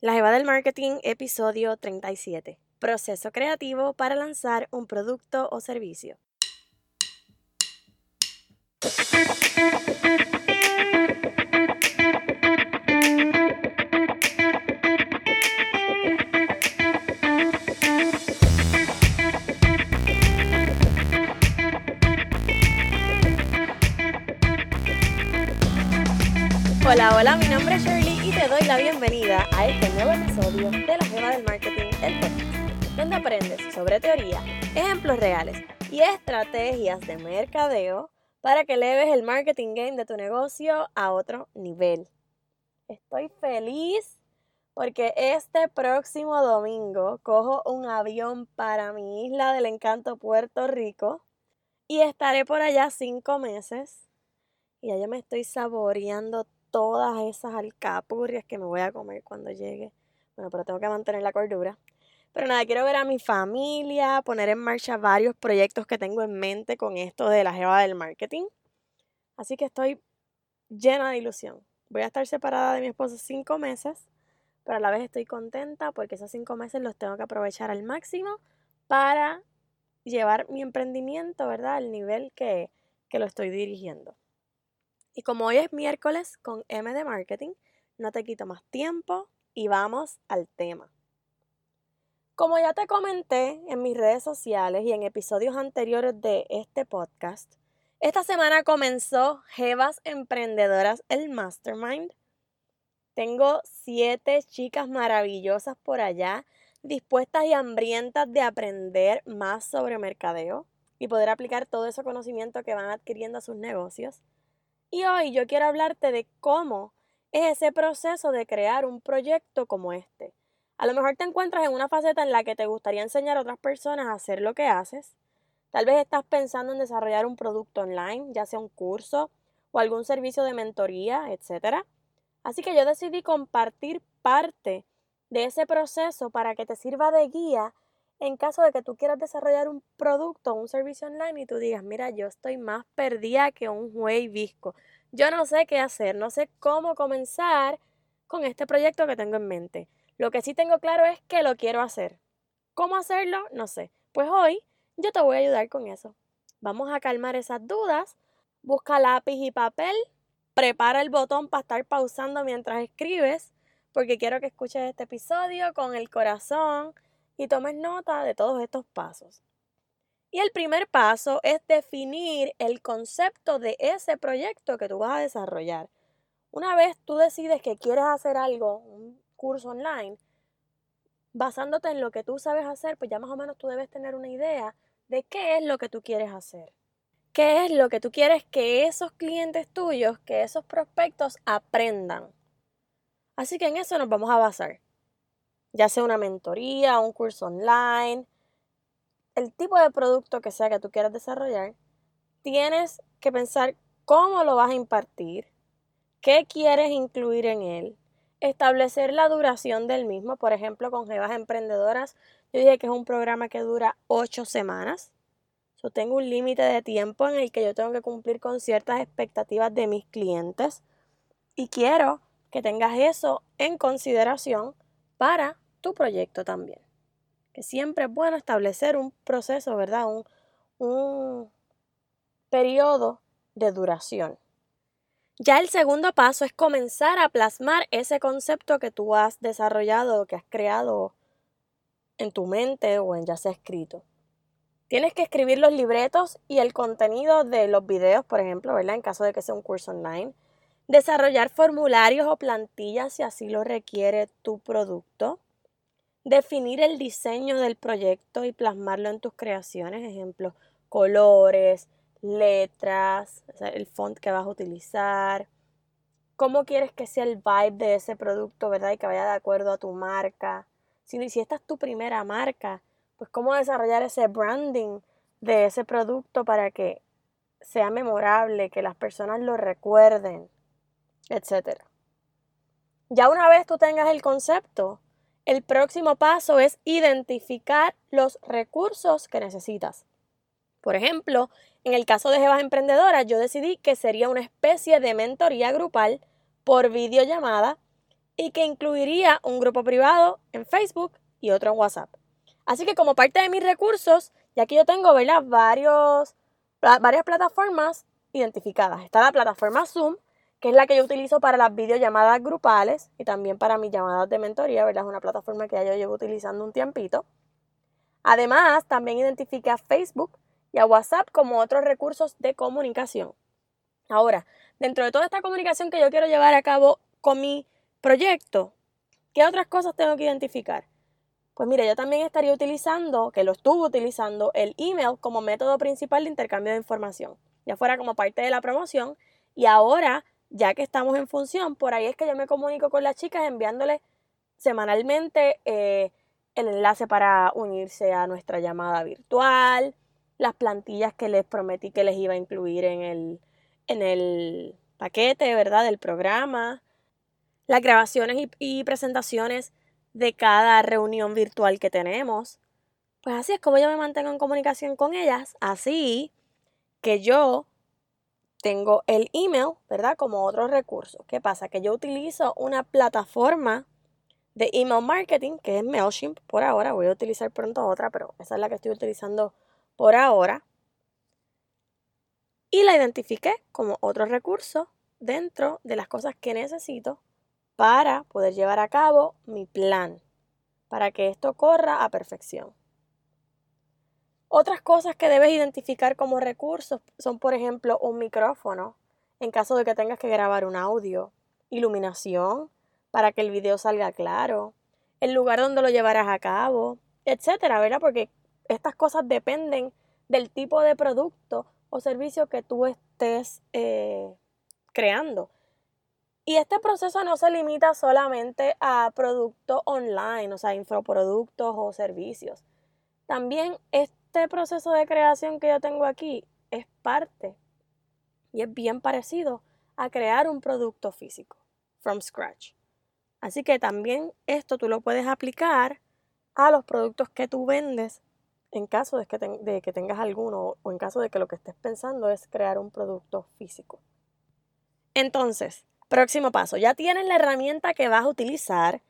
La Jeva del Marketing, episodio 37. Proceso creativo para lanzar un producto o servicio. Hola, hola, mi nombre es doy la bienvenida a este nuevo episodio de la Gema del Marketing, el podcast, donde aprendes sobre teoría, ejemplos reales y estrategias de mercadeo para que leves el marketing game de tu negocio a otro nivel. Estoy feliz porque este próximo domingo cojo un avión para mi isla del encanto Puerto Rico y estaré por allá cinco meses y allá me estoy saboreando todas esas alcapurrias que me voy a comer cuando llegue. Bueno, pero tengo que mantener la cordura. Pero nada, quiero ver a mi familia, poner en marcha varios proyectos que tengo en mente con esto de la jeva del marketing. Así que estoy llena de ilusión. Voy a estar separada de mi esposo cinco meses, pero a la vez estoy contenta porque esos cinco meses los tengo que aprovechar al máximo para llevar mi emprendimiento, ¿verdad? Al nivel que, que lo estoy dirigiendo. Y como hoy es miércoles con M de Marketing, no te quito más tiempo y vamos al tema. Como ya te comenté en mis redes sociales y en episodios anteriores de este podcast, esta semana comenzó Jevas Emprendedoras el Mastermind. Tengo siete chicas maravillosas por allá, dispuestas y hambrientas de aprender más sobre mercadeo y poder aplicar todo ese conocimiento que van adquiriendo a sus negocios. Y hoy yo quiero hablarte de cómo es ese proceso de crear un proyecto como este. A lo mejor te encuentras en una faceta en la que te gustaría enseñar a otras personas a hacer lo que haces. Tal vez estás pensando en desarrollar un producto online, ya sea un curso o algún servicio de mentoría, etc. Así que yo decidí compartir parte de ese proceso para que te sirva de guía en caso de que tú quieras desarrollar un producto o un servicio online y tú digas, mira, yo estoy más perdida que un juez visco. Yo no sé qué hacer, no sé cómo comenzar con este proyecto que tengo en mente. Lo que sí tengo claro es que lo quiero hacer. ¿Cómo hacerlo? No sé. Pues hoy yo te voy a ayudar con eso. Vamos a calmar esas dudas. Busca lápiz y papel. Prepara el botón para estar pausando mientras escribes, porque quiero que escuches este episodio con el corazón y tomes nota de todos estos pasos. Y el primer paso es definir el concepto de ese proyecto que tú vas a desarrollar. Una vez tú decides que quieres hacer algo, un curso online, basándote en lo que tú sabes hacer, pues ya más o menos tú debes tener una idea de qué es lo que tú quieres hacer. ¿Qué es lo que tú quieres que esos clientes tuyos, que esos prospectos aprendan? Así que en eso nos vamos a basar ya sea una mentoría, un curso online, el tipo de producto que sea que tú quieras desarrollar, tienes que pensar cómo lo vas a impartir, qué quieres incluir en él, establecer la duración del mismo. Por ejemplo, con Jevas Emprendedoras, yo dije que es un programa que dura ocho semanas. Yo tengo un límite de tiempo en el que yo tengo que cumplir con ciertas expectativas de mis clientes y quiero que tengas eso en consideración para tu proyecto también. Que siempre es bueno establecer un proceso, ¿verdad? Un, un periodo de duración. Ya el segundo paso es comenzar a plasmar ese concepto que tú has desarrollado que has creado en tu mente o en ya sea escrito. Tienes que escribir los libretos y el contenido de los videos, por ejemplo, ¿verdad? En caso de que sea un curso online. Desarrollar formularios o plantillas si así lo requiere tu producto definir el diseño del proyecto y plasmarlo en tus creaciones, ejemplo, colores, letras, el font que vas a utilizar, cómo quieres que sea el vibe de ese producto, ¿verdad? Y que vaya de acuerdo a tu marca. Si, si esta es tu primera marca, pues cómo desarrollar ese branding de ese producto para que sea memorable, que las personas lo recuerden, etc. Ya una vez tú tengas el concepto, el próximo paso es identificar los recursos que necesitas. Por ejemplo, en el caso de Jevas Emprendedoras, yo decidí que sería una especie de mentoría grupal por videollamada y que incluiría un grupo privado en Facebook y otro en WhatsApp. Así que como parte de mis recursos, ya que yo tengo varias plataformas identificadas. Está la plataforma Zoom, que es la que yo utilizo para las videollamadas grupales y también para mis llamadas de mentoría, ¿verdad? Es una plataforma que ya yo llevo utilizando un tiempito. Además, también identifique a Facebook y a WhatsApp como otros recursos de comunicación. Ahora, dentro de toda esta comunicación que yo quiero llevar a cabo con mi proyecto, ¿qué otras cosas tengo que identificar? Pues mire, yo también estaría utilizando, que lo estuve utilizando, el email como método principal de intercambio de información, ya fuera como parte de la promoción y ahora, ya que estamos en función, por ahí es que yo me comunico con las chicas enviándoles semanalmente eh, el enlace para unirse a nuestra llamada virtual, las plantillas que les prometí que les iba a incluir en el, en el paquete, ¿verdad? Del programa, las grabaciones y, presentaciones de cada reunión virtual que tenemos. Pues así es como yo me mantengo en comunicación con ellas, así que yo tengo el email, ¿verdad? Como otro recurso. ¿Qué pasa? Que yo utilizo una plataforma de email marketing que es MailChimp por ahora. Voy a utilizar pronto otra, pero esa es la que estoy utilizando por ahora. Y la identifiqué como otro recurso dentro de las cosas que necesito para poder llevar a cabo mi plan, para que esto corra a perfección. Otras cosas que debes identificar como recursos son, por ejemplo, un micrófono, en caso de que tengas que grabar un audio, iluminación, para que el video salga claro, el lugar donde lo llevarás a cabo, etcétera, ¿verdad? Porque estas cosas dependen del tipo de producto o servicio que tú estés eh, creando. Y este proceso no se limita solamente a productos online, o sea, infoproductos o servicios. También este proceso de creación que yo tengo aquí es parte y es bien parecido a crear un producto físico from scratch. Así que también esto tú lo puedes aplicar a los productos que tú vendes en caso de que, de que tengas alguno o en caso de que lo que estés pensando es crear un producto físico. Entonces, Próximo paso, ya tienes la herramienta que vas a utilizar.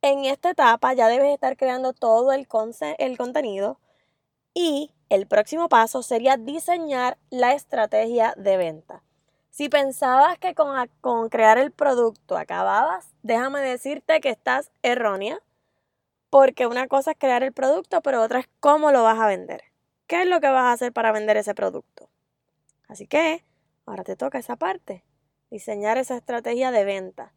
En esta etapa ya debes estar creando todo el, el contenido y el próximo paso sería diseñar la estrategia de venta. Si pensabas que con, con, crear el producto acababas, déjame decirte que estás errónea, porque una cosa es crear el producto, pero otra es cómo lo vas a vender. ¿Qué es lo que vas a hacer para vender ese producto? Así que ahora te toca esa parte diseñar esa estrategia de venta.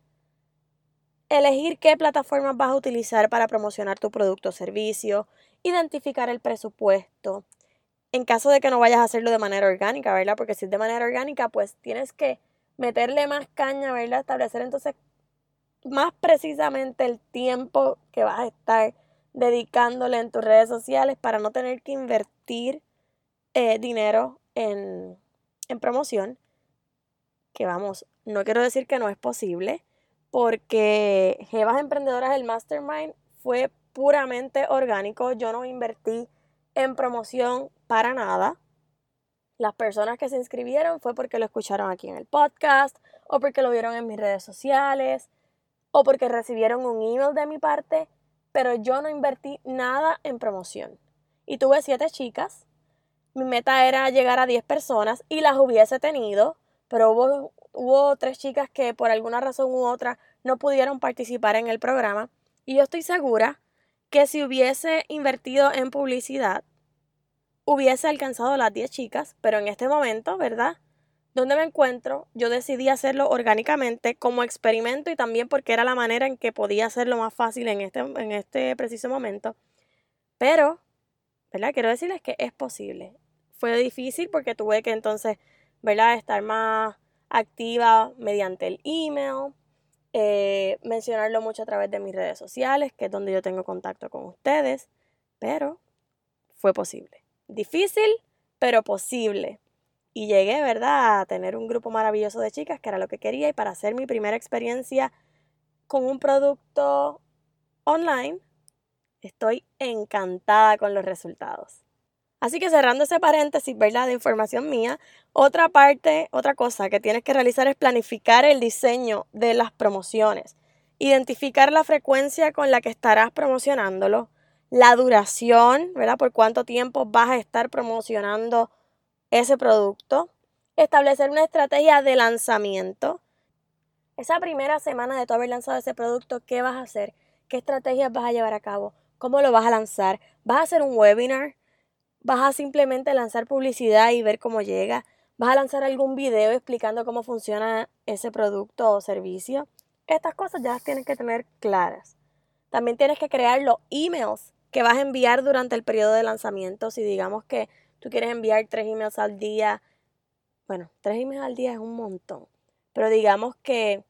Elegir qué plataformas vas a utilizar para promocionar tu producto o servicio, identificar el presupuesto. En caso de que no vayas a hacerlo de manera orgánica, ¿verdad? Porque si es de manera orgánica, pues tienes que meterle más caña, ¿verdad? Establecer entonces más precisamente el tiempo que vas a estar dedicándole en tus redes sociales para no tener que invertir eh, dinero en, en promoción que vamos, no quiero decir que no es posible, porque Jevas Emprendedoras, el Mastermind, fue puramente orgánico. Yo no invertí en promoción para nada. Las personas que se inscribieron fue porque lo escucharon aquí en el podcast, o porque lo vieron en mis redes sociales, o porque recibieron un email de mi parte, pero yo no invertí nada en promoción. Y tuve siete chicas. Mi meta era llegar a 10 personas y las hubiese tenido pero hubo, hubo tres chicas que por alguna razón u otra no pudieron participar en el programa y yo estoy segura que si hubiese invertido en publicidad, hubiese alcanzado las 10 chicas, pero en este momento, ¿verdad? Donde me encuentro, yo decidí hacerlo orgánicamente como experimento y también porque era la manera en que podía hacerlo más fácil en este, en este preciso momento. Pero, ¿verdad? Quiero decirles que es posible. Fue difícil porque tuve que entonces ¿verdad? Estar más activa mediante el email, eh, mencionarlo mucho a través de mis redes sociales, que es donde yo tengo contacto con ustedes, pero fue posible. Difícil, pero posible. Y llegué, ¿verdad?, a tener un grupo maravilloso de chicas, que era lo que quería, y para hacer mi primera experiencia con un producto online, estoy encantada con los resultados. Así que cerrando ese paréntesis, ¿verdad? De información mía, otra parte, otra cosa que tienes que realizar es planificar el diseño de las promociones. identificar la frecuencia con la que estarás promocionándolo, la duración, ¿verdad? Por cuánto tiempo vas a estar promocionando ese producto, establecer una estrategia de lanzamiento. Esa primera semana de tu haber lanzado ese producto, ¿qué vas a hacer? ¿Qué estrategias vas a llevar a cabo? ¿Cómo lo vas a lanzar? ¿Vas a hacer un webinar? ¿Vas a simplemente lanzar publicidad y ver cómo llega? ¿Vas a lanzar algún video explicando cómo funciona ese producto o servicio? Estas cosas ya las tienes que tener claras. También tienes que crear los emails que vas a enviar durante el periodo de lanzamiento. Si digamos que tú quieres enviar tres emails al día, bueno, tres emails al día es un montón. Pero digamos que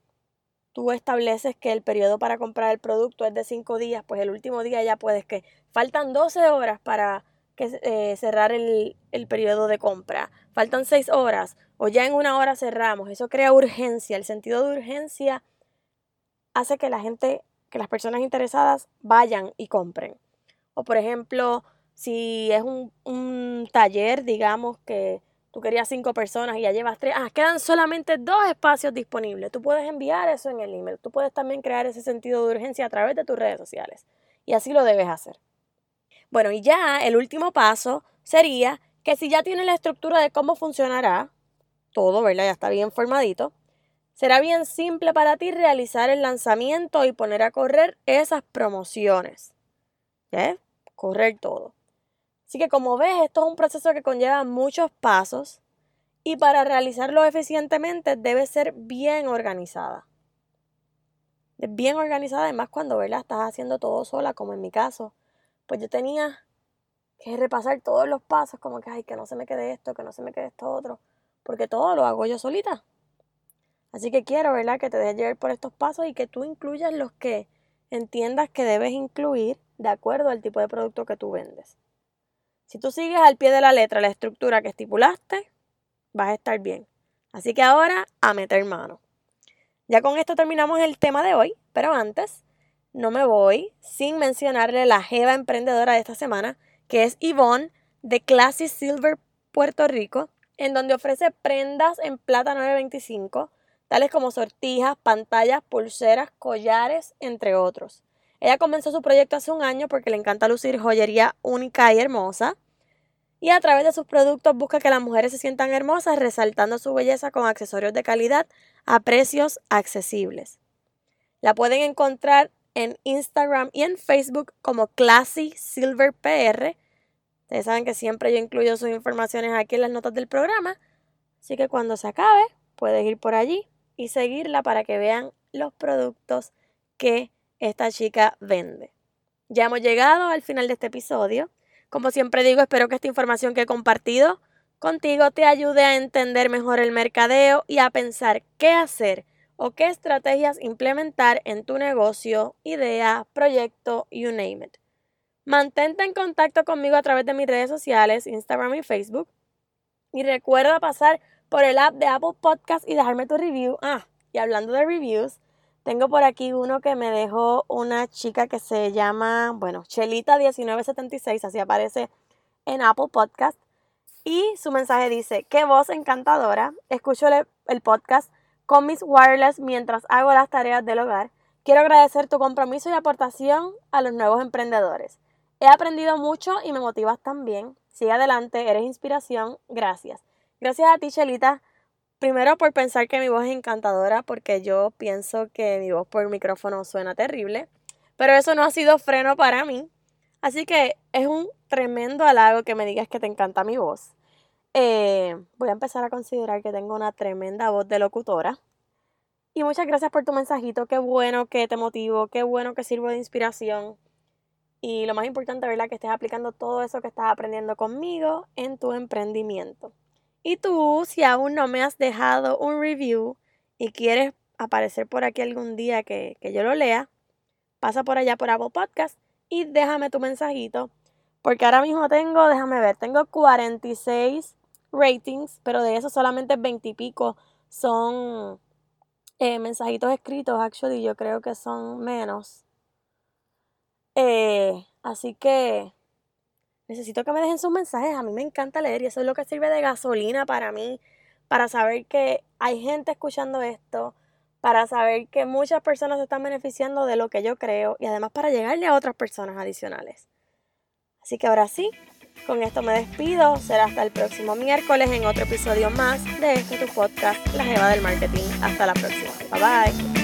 tú estableces que el periodo para comprar el producto es de cinco días, pues el último día ya puedes que faltan 12 horas para que, eh, cerrar el, el periodo de compra, faltan seis horas o ya en una hora cerramos. Eso crea urgencia. El sentido de urgencia hace que la gente, que las personas interesadas vayan y compren. O por ejemplo, si es un, un taller, digamos que tú querías cinco personas y ya llevas tres, ah, quedan solamente dos espacios disponibles. Tú puedes enviar eso en el email. Tú puedes también crear ese sentido de urgencia a través de tus redes sociales. Y así lo debes hacer. Bueno, y ya el último paso sería que si ya tienes la estructura de cómo funcionará todo, ¿verdad? Ya está bien formadito. Será bien simple para ti realizar el lanzamiento y poner a correr esas promociones. ¿Eh? Correr todo. Así que como ves, esto es un proceso que conlleva muchos pasos y para realizarlo eficientemente debe ser bien organizada. Bien organizada, además cuando ¿verdad? estás haciendo todo sola, como en mi caso, pues yo tenía que repasar todos los pasos, como que, ay, que no se me quede esto, que no se me quede esto otro, porque todo lo hago yo solita. Así que quiero, ¿verdad?, que te dejes llevar por estos pasos y que tú incluyas los que entiendas que debes incluir de acuerdo al tipo de producto que tú vendes. Si tú sigues al pie de la letra la estructura que estipulaste, vas a estar bien. Así que ahora a meter mano. Ya con esto terminamos el tema de hoy, pero antes no me voy sin mencionarle la jeva emprendedora de esta semana, que es Yvonne de Classy Silver Puerto Rico, en donde ofrece prendas en plata 925, tales como sortijas, pantallas, pulseras, collares, entre otros. Ella comenzó su proyecto hace un año porque le encanta lucir joyería única y hermosa. Y a través de sus productos busca que las mujeres se sientan hermosas, resaltando su belleza con accesorios de calidad a precios accesibles. La pueden encontrar en Instagram y en Facebook como Classy Silver PR. Ustedes saben que siempre yo incluyo sus informaciones aquí en las notas del programa. Así que cuando se acabe, puedes ir por allí y seguirla para que vean los productos que esta chica vende. Ya hemos llegado al final de este episodio. Como siempre digo, espero que esta información que he compartido contigo te ayude a entender mejor el mercadeo y a pensar qué hacer o qué estrategias implementar en tu negocio, idea, proyecto, you name it. Mantente en contacto conmigo a través de mis redes sociales, Instagram y Facebook. Y recuerda pasar por el app de Apple Podcast y dejarme tu review. Ah, y hablando de reviews, tengo por aquí uno que me dejó una chica que se llama, bueno, Chelita1976, así aparece en Apple Podcast. Y su mensaje dice, qué voz encantadora, escucho el podcast con mis wireless mientras hago las tareas del hogar. Quiero agradecer tu compromiso y aportación a los nuevos emprendedores. He aprendido mucho y me motivas también. Sigue adelante, eres inspiración. Gracias. Gracias a ti, Chelita Primero por pensar que mi voz es encantadora, porque yo pienso que mi voz por micrófono suena terrible, pero eso no ha sido freno para mí. Así que es un tremendo halago que me digas que te encanta mi voz. Eh, voy a empezar a considerar que tengo una tremenda voz de locutora. Y muchas gracias por tu mensajito. Qué bueno que te motivo, qué bueno que sirvo de inspiración. Y lo más importante, ¿verdad? Que estés aplicando todo eso que estás aprendiendo conmigo en tu emprendimiento. Y tú, si aún no me has dejado un review y quieres aparecer por aquí algún día que, yo lo lea, pasa por allá por Apple Podcast y déjame tu mensajito. Porque ahora mismo tengo, déjame ver, tengo 46 ratings, pero de esos solamente 20 y pico son eh, mensajitos escritos. Actually, yo creo que son menos. Eh, así que necesito que me dejen sus mensajes. A mí me encanta leer y eso es lo que sirve de gasolina para mí, para saber que hay gente escuchando esto, para saber que muchas personas se están beneficiando de lo que yo creo y además para llegarle a otras personas adicionales. Así que ahora sí, con esto me despido. Será hasta el próximo miércoles en otro episodio más de este tu podcast, La Jeva del Marketing. Hasta la próxima. Bye bye.